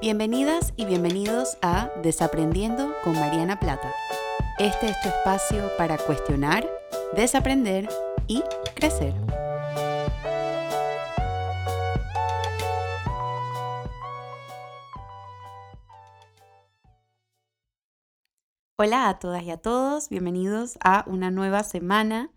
Bienvenidas y bienvenidos a Desaprendiendo con Mariana Plata. Este es tu espacio para cuestionar, desaprender y crecer. Hola a todas y a todos, bienvenidos a una nueva semana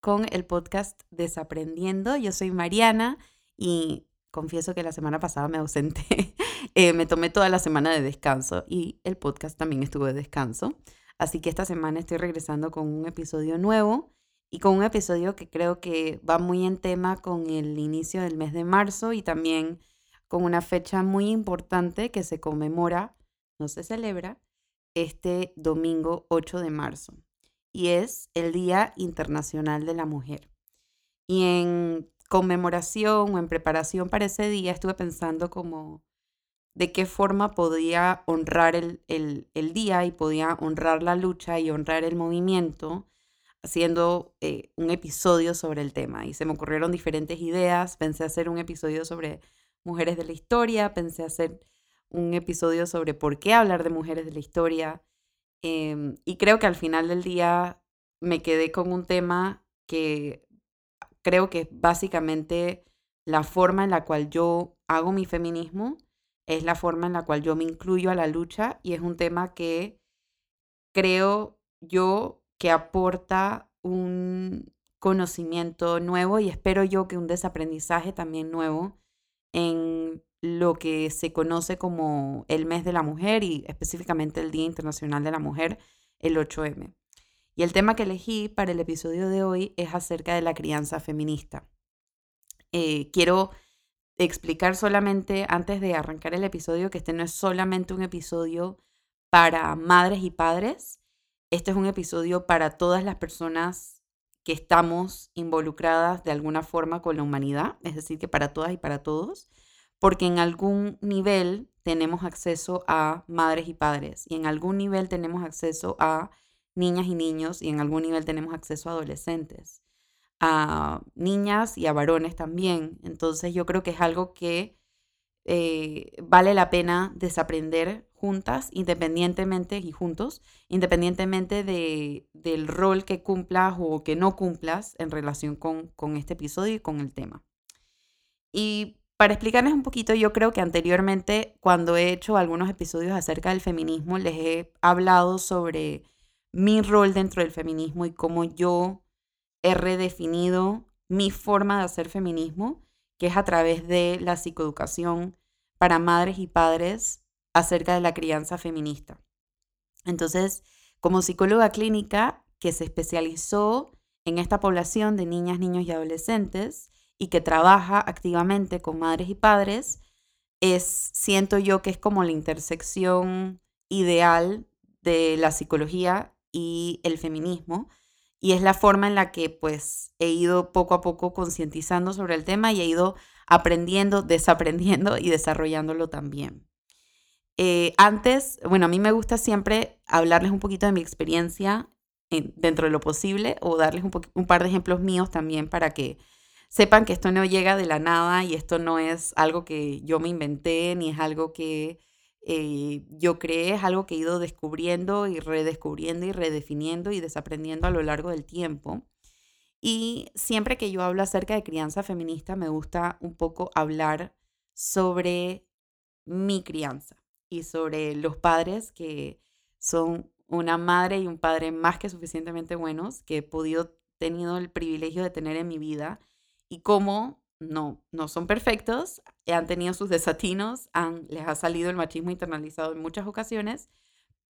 con el podcast Desaprendiendo. Yo soy Mariana y confieso que la semana pasada me ausenté. Eh, me tomé toda la semana de descanso y el podcast también estuvo de descanso. Así que esta semana estoy regresando con un episodio nuevo y con un episodio que creo que va muy en tema con el inicio del mes de marzo y también con una fecha muy importante que se conmemora, no se celebra, este domingo 8 de marzo. Y es el Día Internacional de la Mujer. Y en conmemoración o en preparación para ese día estuve pensando como de qué forma podía honrar el, día y podía honrar la lucha y honrar el movimiento haciendo eh, un episodio sobre el tema. Y se me ocurrieron diferentes ideas. Pensé hacer un episodio sobre mujeres de la historia, pensé hacer un episodio sobre por qué hablar de mujeres de la historia. Em, y creo que al final del día me quedé con un tema que creo que básicamente la forma en la cual yo hago mi feminismo es la forma en la cual yo me incluyo a la lucha y es un tema que creo yo que aporta un conocimiento nuevo y espero yo que un desaprendizaje también nuevo en lo que se conoce como el mes de la mujer y específicamente el Día Internacional de la Mujer, el 8M. Y el tema que elegí para el episodio de hoy es acerca de la crianza feminista. Eh, quiero explicar solamente, antes de arrancar el episodio, que este no es solamente un episodio para madres y padres, este es un episodio para todas las personas que estamos involucradas de alguna forma con la humanidad, es decir, que para todas y para todos, porque en algún nivel tenemos acceso a madres y padres y en algún nivel tenemos acceso a niñas y niños y en algún nivel tenemos acceso a adolescentes, a niñas y a varones también. Entonces yo creo que es algo que eh, vale la pena desaprender juntas, independientemente y juntos, independientemente de, del rol que cumplas o que no cumplas en relación con, con este episodio y con el tema. Y para explicarles un poquito, yo creo que anteriormente, cuando he hecho algunos episodios acerca del feminismo, les he hablado sobre mi rol dentro del feminismo y cómo yo he redefinido mi forma de hacer feminismo, que es a través de la psicoeducación para madres y padres acerca de la crianza feminista. Entonces, como psicóloga clínica que se especializó en esta población de niñas, niños y adolescentes y que trabaja activamente con madres y padres, es, siento yo que es como la intersección ideal de la psicología y el feminismo. Y es la forma en la que pues he ido poco a poco concientizando sobre el tema y he ido aprendiendo, desaprendiendo y desarrollándolo también. Eh, antes, bueno, a mí me gusta siempre hablarles un poquito de mi experiencia dentro de lo posible o darles un, un par de ejemplos míos también para que sepan que esto no llega de la nada y esto no es algo que yo me inventé ni es algo que eh, yo creé es algo que he ido descubriendo y redescubriendo y redefiniendo y desaprendiendo a lo largo del tiempo. Y siempre que yo hablo acerca de crianza feminista, me gusta un poco hablar sobre mi crianza y sobre los padres que son una madre y un padre más que suficientemente buenos que he podido tenido el privilegio de tener en mi vida y cómo no, no son perfectos, han tenido sus desatinos, les ha salido el machismo internalizado en muchas ocasiones,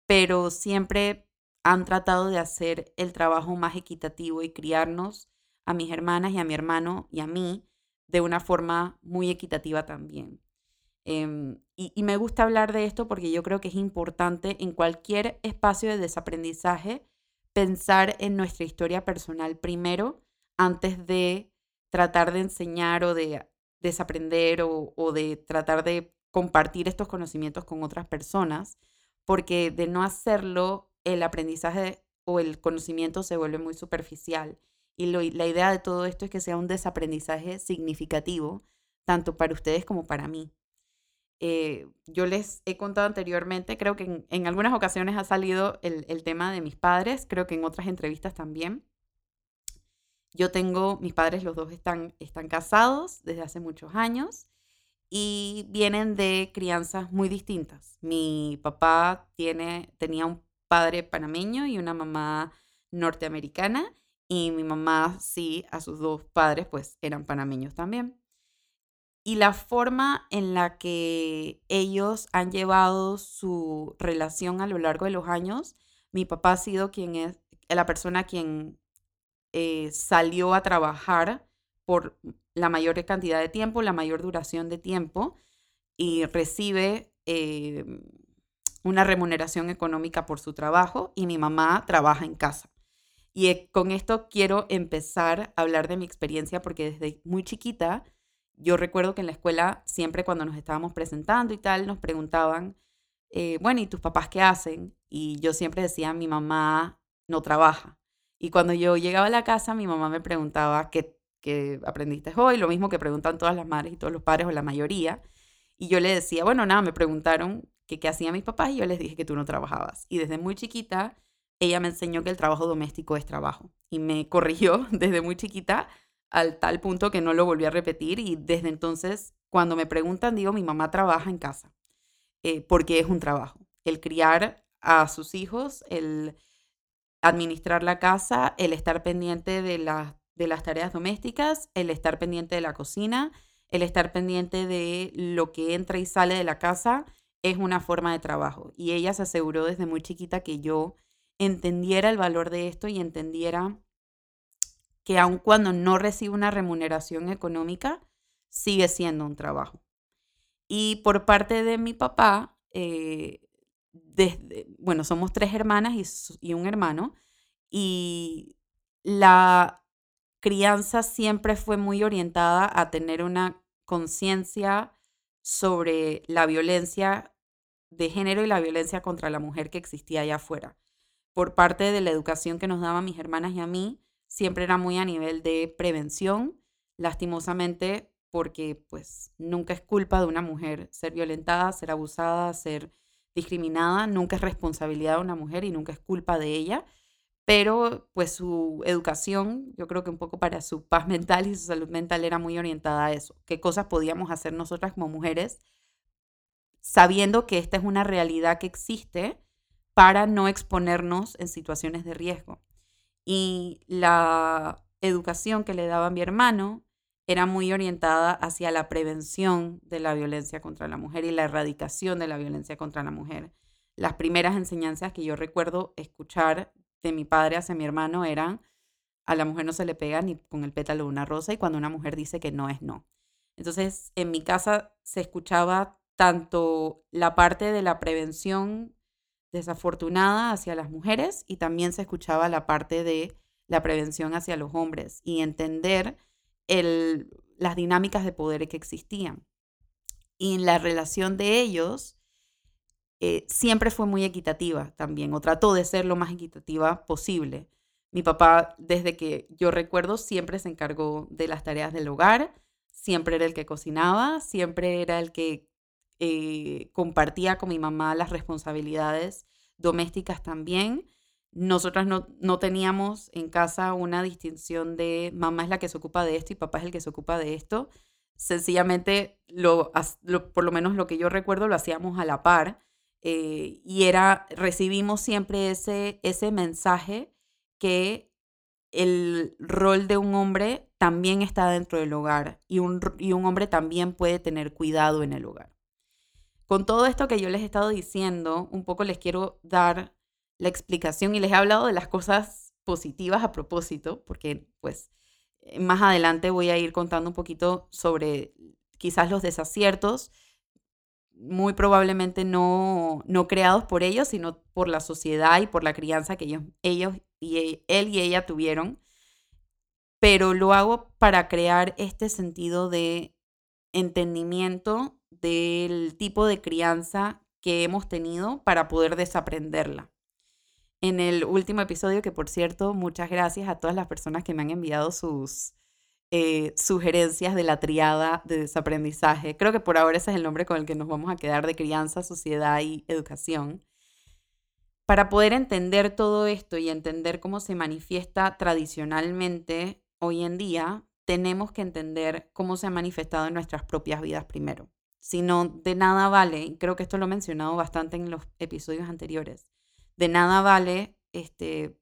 pero siempre han tratado de hacer el trabajo más equitativo y criarnos a mis hermanas y a mi hermano y a mí de una forma muy equitativa también. Em, y, me gusta hablar de esto porque yo creo que es importante en cualquier espacio de desaprendizaje pensar en nuestra historia personal primero antes de tratar de enseñar o de desaprender o, de tratar de compartir estos conocimientos con otras personas, porque de no hacerlo, el aprendizaje o el conocimiento se vuelve muy superficial. Y la idea de todo esto es que sea un desaprendizaje significativo, tanto para ustedes como para mí. Eh, yo les he contado anteriormente, creo que en, algunas ocasiones ha salido el, el, tema de mis padres, creo que en otras entrevistas también. Yo tengo, mis padres los dos están, están casados desde hace muchos años y vienen de crianzas muy distintas. Mi papá tiene, tenía un padre panameño y una mamá norteamericana y mi mamá sí, a sus dos padres pues eran panameños también. Y la forma en la que ellos han llevado su relación a lo largo de los años, mi papá ha sido quien es la persona quien eh, salió a trabajar por la mayor cantidad de tiempo, la mayor duración de tiempo y recibe em, una remuneración económica por su trabajo y mi mamá trabaja en casa. Y eh, con esto quiero empezar a hablar de mi experiencia porque desde muy chiquita yo recuerdo que en la escuela siempre cuando nos estábamos presentando y tal nos preguntaban, eh, bueno, ¿y tus papás qué hacen? Y yo siempre decía, mi mamá no trabaja. Y cuando yo llegaba a la casa, mi mamá me preguntaba qué, qué aprendiste hoy, lo mismo que preguntan todas las madres y todos los padres o la mayoría. Y yo le decía, bueno, nada, me preguntaron que qué hacían mis papás y yo les dije que tú no trabajabas. Y desde muy chiquita, ella me enseñó que el trabajo doméstico es trabajo. Y me corrigió desde muy chiquita al tal punto que no lo volví a repetir y desde entonces cuando me preguntan digo mi mamá trabaja en casa eh, porque es un trabajo. El criar a sus hijos, el administrar la casa, el estar pendiente de, las tareas domésticas, el estar pendiente de la cocina, el estar pendiente de lo que entra y sale de la casa, es una forma de trabajo. Y ella se aseguró desde muy chiquita que yo entendiera el valor de esto y entendiera que aun cuando no recibe una remuneración económica, sigue siendo un trabajo. Y por parte de mi papá, eh, desde, bueno, somos tres hermanas y, y un hermano, y la crianza siempre fue muy orientada a tener una conciencia sobre la violencia de género y la violencia contra la mujer que existía allá afuera. Por parte de la educación que nos daban mis hermanas y a mí, siempre era muy a nivel de prevención, lastimosamente porque pues nunca es culpa de una mujer ser violentada, ser abusada, ser discriminada, nunca es responsabilidad de una mujer y nunca es culpa de ella, pero pues su educación, yo creo que un poco para su paz mental y su salud mental era muy orientada a eso, qué cosas podíamos hacer nosotras como mujeres sabiendo que esta es una realidad que existe para no exponernos en situaciones de riesgo. Y la educación que le daba mi hermano era muy orientada hacia la prevención de la violencia contra la mujer y la erradicación de la violencia contra la mujer. Las primeras enseñanzas que yo recuerdo escuchar de mi padre hacia mi hermano eran, a la mujer no se le pega ni con el pétalo de una rosa y cuando una mujer dice que no es no. Entonces, en mi casa se escuchaba tanto la parte de la prevención desafortunada hacia las mujeres y también se escuchaba la parte de la prevención hacia los hombres y entender las dinámicas de poder que existían. Y en la relación de ellos eh, siempre fue muy equitativa también, o trató de ser lo más equitativa posible. Mi papá, desde que yo recuerdo, siempre se encargó de las tareas del hogar, siempre era el que cocinaba, siempre era el que eh, compartía con mi mamá las responsabilidades domésticas también. Nosotras no, no, teníamos en casa una distinción de mamá es la que se ocupa de esto y papá es el que se ocupa de esto. Sencillamente, lo, por lo menos lo que yo recuerdo, lo hacíamos a la par. Eh, y era, recibimos siempre ese, ese mensaje que el rol de un hombre también está dentro del hogar y un, y un hombre también puede tener cuidado en el hogar. Con todo esto que yo les he estado diciendo, un poco les quiero dar la explicación y les he hablado de las cosas positivas a propósito, porque pues eh, más adelante voy a ir contando un poquito sobre quizás los desaciertos, muy probablemente no, no creados por ellos, sino por la sociedad y por la crianza que ellos, ellos y e, él y ella tuvieron. Pero lo hago para crear este sentido de entendimiento del tipo de crianza que hemos tenido para poder desaprenderla. En el último episodio, que por cierto, muchas gracias a todas las personas que me han enviado sus eh, sugerencias de la triada de desaprendizaje. Creo que por ahora ese es el nombre con el que nos vamos a quedar de crianza, sociedad y educación. Para poder entender todo esto y entender cómo se manifiesta tradicionalmente hoy en día, tenemos que entender cómo se ha manifestado en nuestras propias vidas primero. Si no, de nada vale, y creo que esto lo he mencionado bastante en los episodios anteriores, de nada vale este,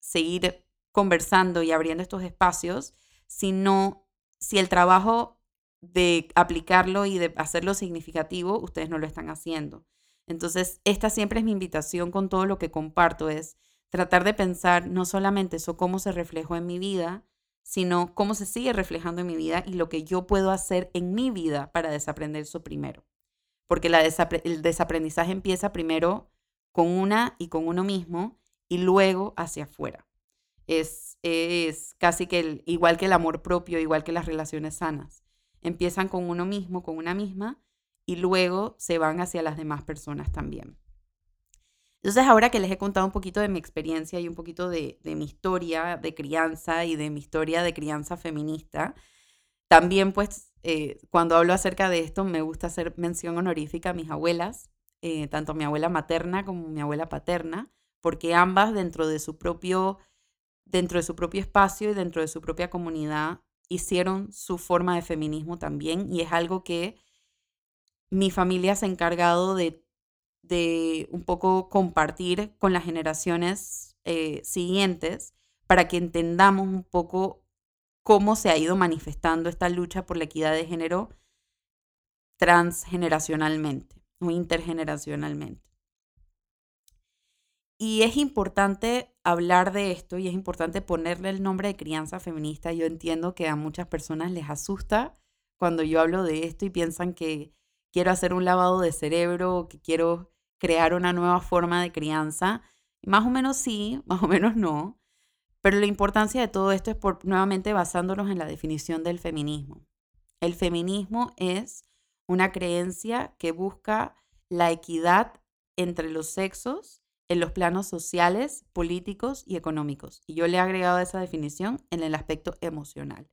seguir conversando y abriendo estos espacios, sino si el trabajo de aplicarlo y de hacerlo significativo, ustedes no lo están haciendo. Entonces, esta siempre es mi invitación con todo lo que comparto, es tratar de pensar no solamente eso cómo se reflejó en mi vida, sino cómo se sigue reflejando en mi vida y lo que yo puedo hacer en mi vida para desaprender eso primero. Porque el desaprendizaje empieza primero con una y con uno mismo y luego hacia afuera. Es, es casi que igual que el amor propio, igual que las relaciones sanas. Empiezan con uno mismo, con una misma, y luego se van hacia las demás personas también. Entonces, ahora que les he contado un poquito de mi experiencia y un poquito de, mi historia de crianza y de mi historia de crianza feminista, también pues eh, cuando hablo acerca de esto me gusta hacer mención honorífica a mis abuelas, eh, tanto mi abuela materna como mi abuela paterna, porque ambas dentro de su propio dentro de su propio espacio y dentro de su propia comunidad hicieron su forma de feminismo también y es algo que mi familia se ha encargado de de un poco compartir con las generaciones eh, siguientes para que entendamos un poco cómo se ha ido manifestando esta lucha por la equidad de género transgeneracionalmente intergeneracionalmente. Y es importante hablar de esto y es importante ponerle el nombre de crianza feminista. Yo entiendo que a muchas personas les asusta cuando yo hablo de esto y piensan que quiero hacer un lavado de cerebro que quiero crear una nueva forma de crianza. Más o menos sí, más o menos no. Pero la importancia de todo esto es por, nuevamente basándonos en la definición del feminismo. El feminismo es una creencia que busca la equidad entre los sexos en los planos sociales, políticos y económicos. Y yo le he agregado esa definición en el aspecto emocional.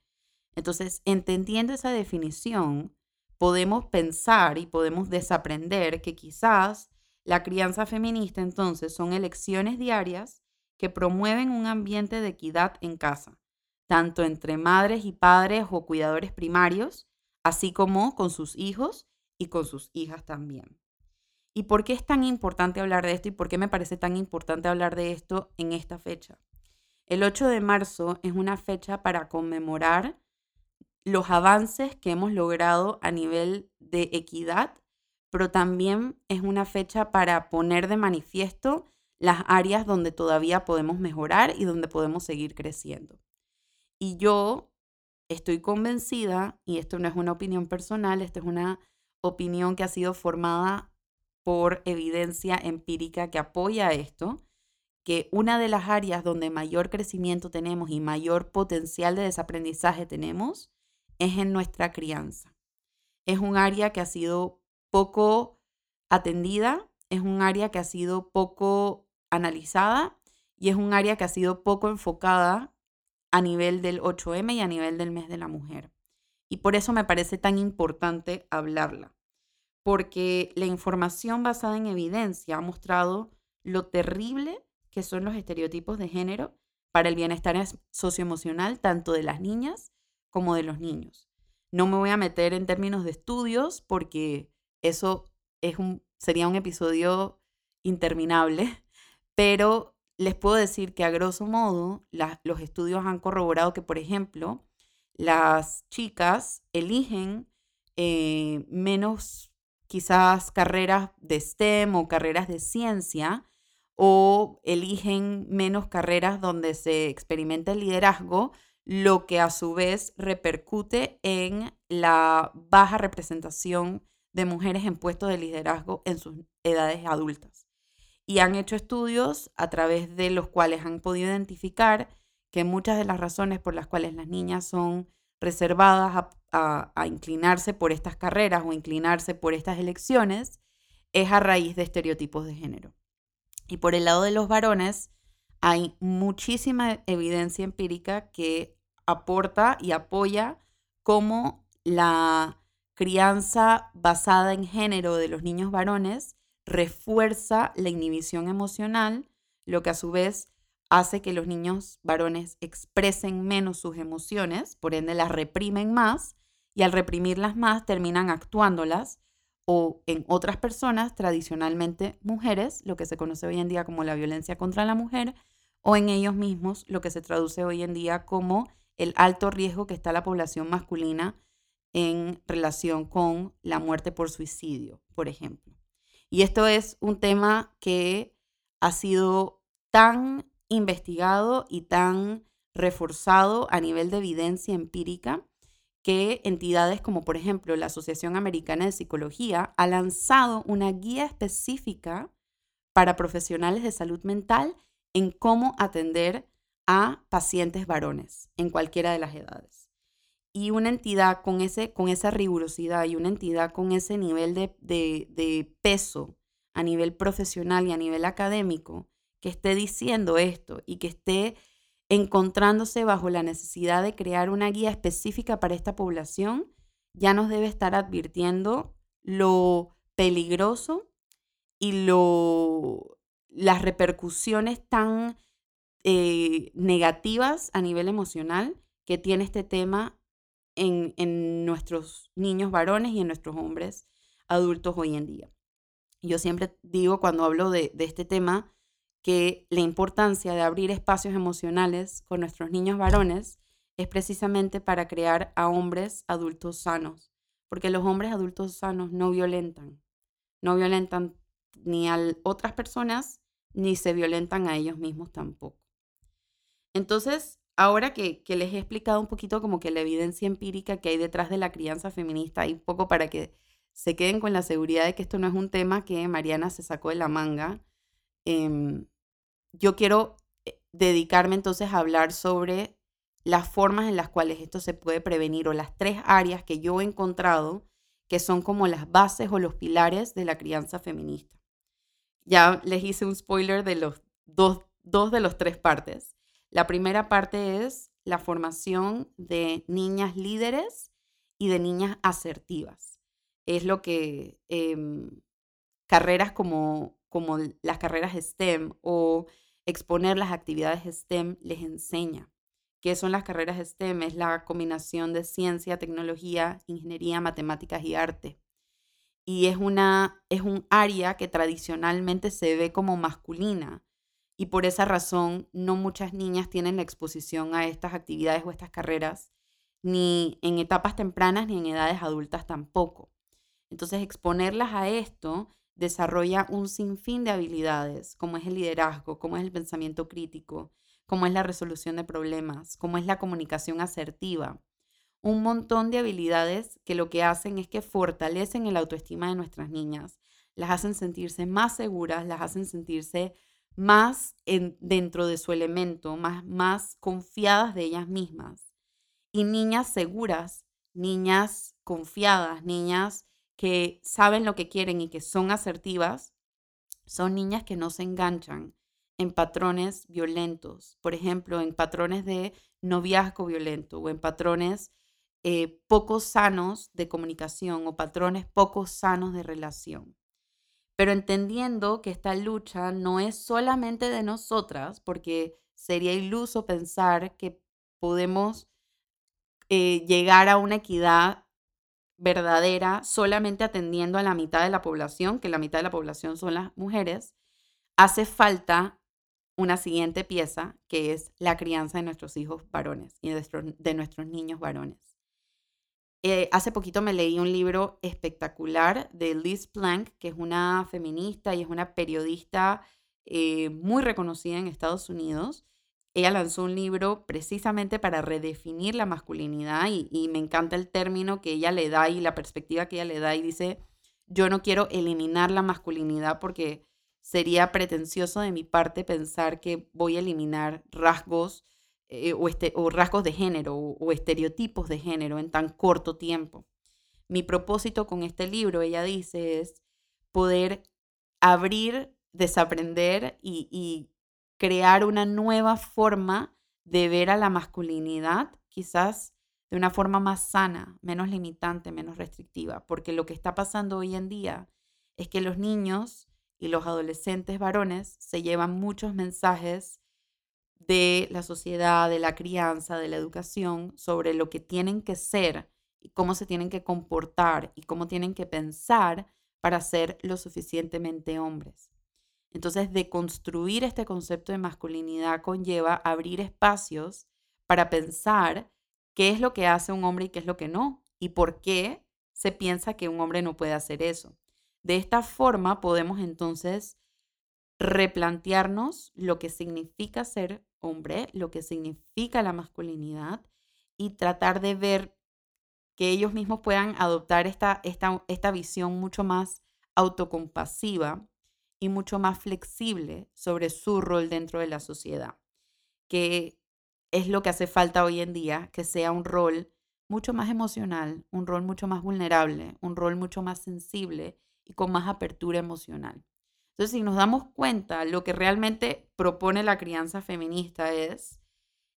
Entonces, entendiendo esa definición, podemos pensar y podemos desaprender que quizás la crianza feminista entonces son elecciones diarias que promueven un ambiente de equidad en casa, tanto entre madres y padres o cuidadores primarios, así como con sus hijos y con sus hijas también. ¿Y por qué es tan importante hablar de esto y por qué me parece tan importante hablar de esto en esta fecha? El 8 de marzo es una fecha para conmemorar los avances que hemos logrado a nivel de equidad pero también es una fecha para poner de manifiesto las áreas donde todavía podemos mejorar y donde podemos seguir creciendo. Y yo estoy convencida, y esto no es una opinión personal, esto es una opinión que ha sido formada por evidencia empírica que apoya esto, que una de las áreas donde mayor crecimiento tenemos y mayor potencial de desaprendizaje tenemos es en nuestra crianza. Es un área que ha sido poco atendida, es un área que ha sido poco analizada y es un área que ha sido poco enfocada a nivel del 8M y a nivel del mes de la mujer. Y por eso me parece tan importante hablarla, porque la información basada en evidencia ha mostrado lo terrible que son los estereotipos de género para el bienestar socioemocional tanto de las niñas como de los niños. No me voy a meter en términos de estudios porque eso es un, sería un episodio interminable, pero les puedo decir que a grosso modo los estudios han corroborado que, por ejemplo, las chicas eligen eh, menos quizás carreras de STEM o carreras de ciencia o eligen menos carreras donde se experimenta el liderazgo, lo que a su vez repercute en la baja representación de mujeres en puestos de liderazgo en sus edades adultas. Y han hecho estudios a través de los cuales han podido identificar que muchas de las razones por las cuales las niñas son reservadas a, inclinarse por estas carreras o inclinarse por estas elecciones es a raíz de estereotipos de género. Y por el lado de los varones hay muchísima evidencia empírica que aporta y apoya cómo la crianza basada en género de los niños varones refuerza la inhibición emocional, lo que a su vez hace que los niños varones expresen menos sus emociones, por ende las reprimen más, y al reprimirlas más terminan actuándolas o en otras personas, tradicionalmente mujeres, lo que se conoce hoy en día como la violencia contra la mujer, o en ellos mismos, lo que se traduce hoy en día como el alto riesgo que está la población masculina en relación con la muerte por suicidio, por ejemplo. Y esto es un tema que ha sido tan investigado y tan reforzado a nivel de evidencia empírica que entidades como por ejemplo la Asociación Americana de Psicología ha lanzado una guía específica para profesionales de salud mental en cómo atender a pacientes varones en cualquiera de las edades. Y una entidad con, ese, con esa rigurosidad y una entidad con ese nivel de, de peso a nivel profesional y a nivel académico que esté diciendo esto y que esté encontrándose bajo la necesidad de crear una guía específica para esta población, ya nos debe estar advirtiendo lo peligroso y lo, las repercusiones tan eh, negativas a nivel emocional que tiene este tema en, en, nuestros niños varones y en nuestros hombres adultos hoy en día. Yo siempre digo cuando hablo de, de este tema que la importancia de abrir espacios emocionales con nuestros niños varones es precisamente para crear a hombres adultos sanos, porque los hombres adultos sanos no violentan, no violentan ni a otras personas ni se violentan a ellos mismos tampoco. Entonces, ahora que, que, les he explicado un poquito como que la evidencia empírica que hay detrás de la crianza feminista y un poco para que se queden con la seguridad de que esto no es un tema que Mariana se sacó de la manga, eh, yo quiero eh, dedicarme entonces a hablar sobre las formas en las cuales esto se puede prevenir o las tres áreas que yo he encontrado que son como las bases o los pilares de la crianza feminista. Ya les hice un spoiler de los dos, dos de los tres partes. La primera parte es la formación de niñas líderes y de niñas asertivas. Es lo que em, carreras como, como las carreras STEM o exponer las actividades STEM les enseña. ¿Qué son las carreras STEM? Es la combinación de ciencia, tecnología, ingeniería, matemáticas y arte. Y es, una, es un área que tradicionalmente se ve como masculina. Y por esa razón no muchas niñas tienen la exposición a estas actividades o estas carreras, ni en etapas tempranas ni en edades adultas tampoco. Entonces exponerlas a esto desarrolla un sinfín de habilidades, como es el liderazgo, como es el pensamiento crítico, como es la resolución de problemas, como es la comunicación asertiva. Un montón de habilidades que lo que hacen es que fortalecen el autoestima de nuestras niñas, las hacen sentirse más seguras, las hacen sentirse más en, dentro de su elemento, más, más confiadas de ellas mismas. Y niñas seguras, niñas confiadas, niñas que saben lo que quieren y que son asertivas, son niñas que no se enganchan en patrones violentos, por ejemplo, en patrones de noviazgo violento o en patrones eh, poco sanos de comunicación o patrones poco sanos de relación. Pero entendiendo que esta lucha no es solamente de nosotras, porque sería iluso pensar que podemos eh, llegar a una equidad verdadera solamente atendiendo a la mitad de la población, que la mitad de la población son las mujeres, hace falta una siguiente pieza que es la crianza de nuestros hijos varones y de nuestros, niños varones. Eh, hace poquito me leí un libro espectacular de Liz Plank, que es una feminista y es una periodista eh, muy reconocida en Estados Unidos. Ella lanzó un libro precisamente para redefinir la masculinidad y, me encanta el término que ella le da y la perspectiva que ella le da y dice, yo no quiero eliminar la masculinidad porque sería pretencioso de mi parte pensar que voy a eliminar rasgos eh, o, este, o, rasgos de género o, estereotipos de género en tan corto tiempo. Mi propósito con este libro, ella dice, es poder abrir, desaprender y crear una nueva forma de ver a la masculinidad quizás de una forma más sana, menos limitante, menos restrictiva, porque lo que está pasando hoy en día es que los niños y los adolescentes varones se llevan muchos mensajes de la sociedad, de la crianza, de la educación, sobre lo que tienen que ser y cómo se tienen que comportar y cómo tienen que pensar para ser lo suficientemente hombres. Entonces, deconstruir este concepto de masculinidad conlleva abrir espacios para pensar qué es lo que hace un hombre y qué es lo que no, y por qué se piensa que un hombre no puede hacer eso. De esta forma podemos entonces replantearnos lo que significa ser hombre, lo que significa la masculinidad y tratar de ver que ellos mismos puedan adoptar esta, esta, esta visión mucho más autocompasiva y mucho más flexible sobre su rol dentro de la sociedad, que es lo que hace falta hoy en día, que sea un rol mucho más emocional, un rol mucho más vulnerable, un rol mucho más sensible y con más apertura emocional. Entonces, si nos damos cuenta, lo que realmente propone la crianza feminista es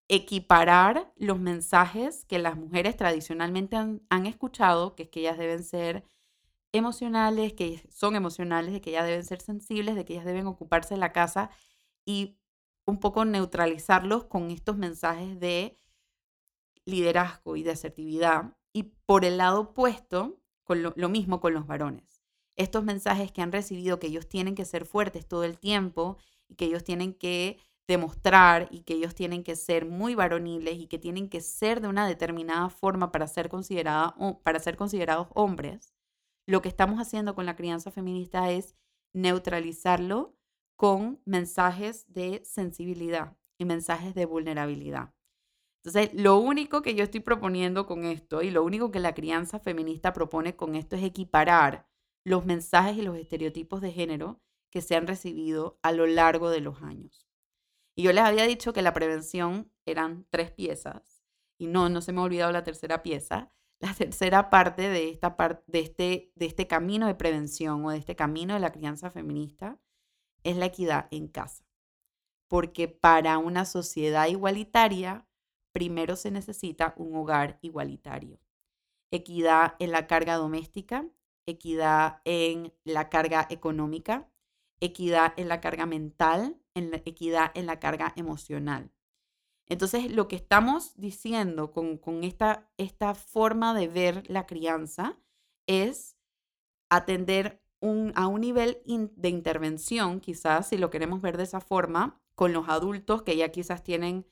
equiparar los mensajes que las mujeres tradicionalmente han, escuchado, que es que ellas deben ser emocionales, que son emocionales, de que ellas deben ser sensibles, de que ellas deben ocuparse de la casa y un poco neutralizarlos con estos mensajes de liderazgo y de asertividad. Y por el lado opuesto, lo mismo con los varones estos mensajes que han recibido, que ellos tienen que ser fuertes todo el tiempo y que ellos tienen que demostrar y que ellos tienen que ser muy varoniles y que tienen que ser de una determinada forma para ser, considerada, para ser considerados hombres, lo que estamos haciendo con la crianza feminista es neutralizarlo con mensajes de sensibilidad y mensajes de vulnerabilidad. Entonces, lo único que yo estoy proponiendo con esto y lo único que la crianza feminista propone con esto es equiparar los mensajes y los estereotipos de género que se han recibido a lo largo de los años. Y yo les había dicho que la prevención eran tres piezas y no, no se me ha olvidado la tercera pieza. La tercera parte de, esta de, este, de este camino de prevención o de este camino de la crianza feminista es la equidad en casa. Porque para una sociedad igualitaria, primero se necesita un hogar igualitario. Equidad en la carga doméstica, equidad en la carga económica, equidad en la carga mental, en equidad en la carga emocional. Entonces, lo que estamos diciendo con, esta, esta forma de ver la crianza es atender a un nivel de intervención, quizás, si lo queremos ver de esa forma, con los adultos que ya quizás tienen,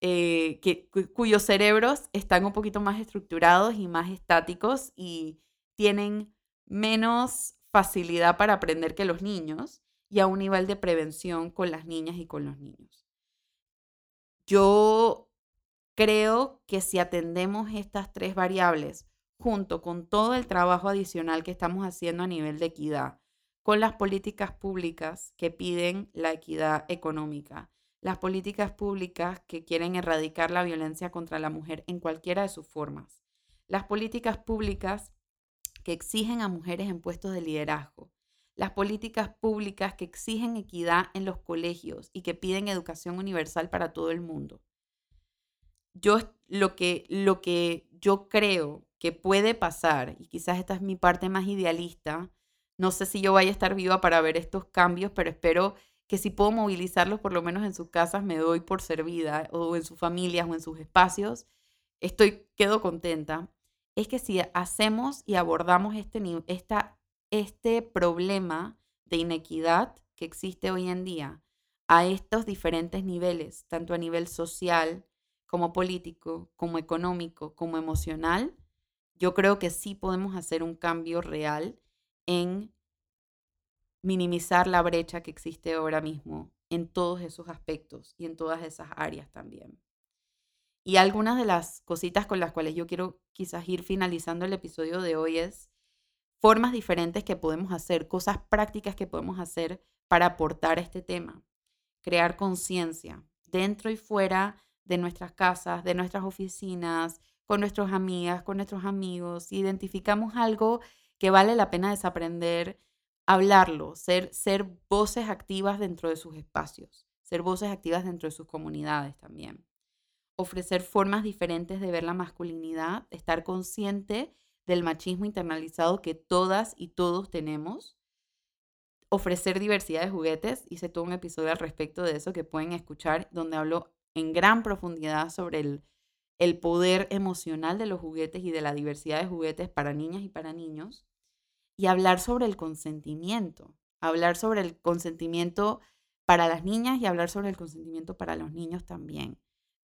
eh, que, cuyos cerebros están un poquito más estructurados y más estáticos y tienen menos facilidad para aprender que los niños y a un nivel de prevención con las niñas y con los niños. Yo creo que si atendemos estas tres variables junto con todo el trabajo adicional que estamos haciendo a nivel de equidad, con las políticas públicas que piden la equidad económica, las políticas públicas que quieren erradicar la violencia contra la mujer en cualquiera de sus formas, las políticas públicas exigen a mujeres en puestos de liderazgo, las políticas públicas que exigen equidad en los colegios y que piden educación universal para todo el mundo. Yo lo que, lo que yo creo que puede pasar, y quizás esta es mi parte más idealista, no sé si yo vaya a estar viva para ver estos cambios, pero espero que si puedo movilizarlos por lo menos en sus casas me doy por servida o en sus familias o en sus espacios, estoy quedo contenta es que si hacemos y abordamos este, este problema de inequidad que existe hoy en día a estos diferentes niveles, tanto a nivel social como político, como económico, como emocional, yo creo que sí podemos hacer un cambio real en minimizar la brecha que existe ahora mismo en todos esos aspectos y en todas esas áreas también. Y algunas de las cositas con las cuales yo quiero quizás ir finalizando el episodio de hoy es formas diferentes que podemos hacer, cosas prácticas que podemos hacer para aportar este tema. Crear conciencia dentro y fuera de nuestras casas, de nuestras oficinas, con nuestras amigas, con nuestros amigos. Identificamos algo que vale la pena desaprender, hablarlo, ser, ser voces activas dentro de sus espacios, ser voces activas dentro de sus comunidades también ofrecer formas diferentes de ver la masculinidad, estar consciente del machismo internalizado que todas y todos tenemos, ofrecer diversidad de juguetes. Hice todo un episodio al respecto de eso que pueden escuchar, donde hablo en gran profundidad sobre el, el poder emocional de los juguetes y de la diversidad de juguetes para niñas y para niños. Y hablar sobre el consentimiento, hablar sobre el consentimiento para las niñas y hablar sobre el consentimiento para los niños también.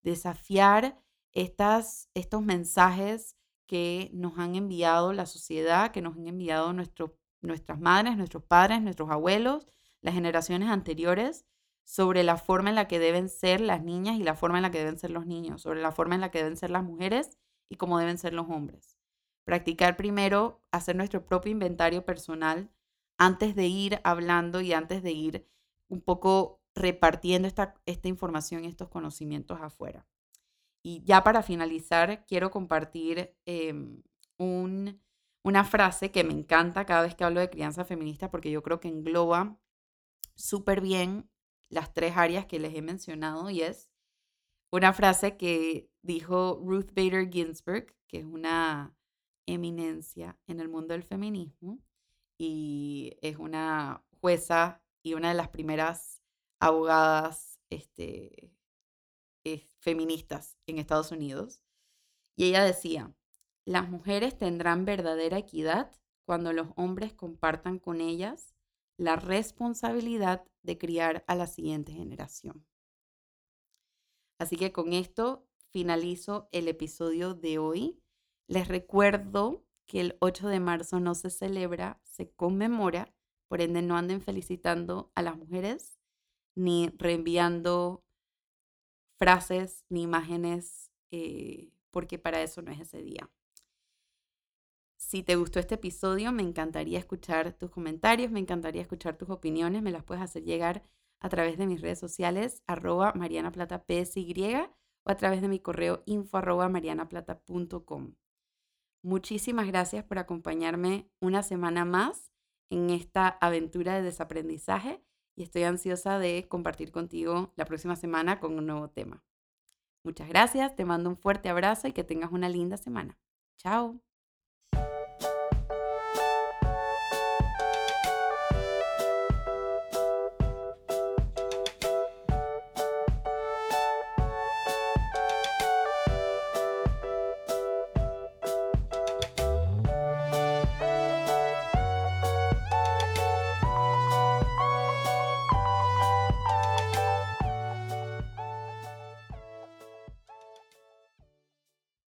Desafiar estas, estos mensajes que nos han enviado la sociedad, que nos han enviado nuestras madres, nuestros padres, nuestros abuelos, las generaciones anteriores, sobre la forma en la que deben ser las niñas y la forma en la que deben ser los niños, sobre la forma en la que deben ser las mujeres y cómo deben ser los hombres. Practicar primero, hacer nuestro propio inventario personal antes de ir hablando y antes de ir un poco repartiendo esta, esta información y estos conocimientos afuera. Y ya para finalizar, quiero compartir em, una frase que me encanta cada vez que hablo de crianza feminista porque yo creo que engloba súper bien las tres áreas que les he mencionado y es una frase que dijo Ruth Bader Ginsburg, que es una eminencia en el mundo del feminismo y es una jueza y una de las primeras abogadas este, feministas en Estados Unidos. Y ella decía, las mujeres tendrán verdadera equidad cuando los hombres compartan con ellas la responsabilidad de criar a la siguiente generación. Así que con esto finalizo el episodio de hoy. Les recuerdo que el 8 de marzo no se celebra, se conmemora, por ende no anden felicitando a las mujeres ni reenviando frases ni imágenes, eh, porque para eso no es ese día. Si te gustó este episodio, me encantaría escuchar tus comentarios, me encantaría escuchar tus opiniones, me las puedes hacer llegar a través de mis redes sociales, arroba marianaplata.psy o a través de mi correo info arroba marianaplata.com. Muchísimas gracias por acompañarme una semana más en esta aventura de desaprendizaje y estoy ansiosa de compartir contigo la próxima semana con un nuevo tema. Muchas gracias, te mando un fuerte abrazo y que tengas una linda semana. Chao.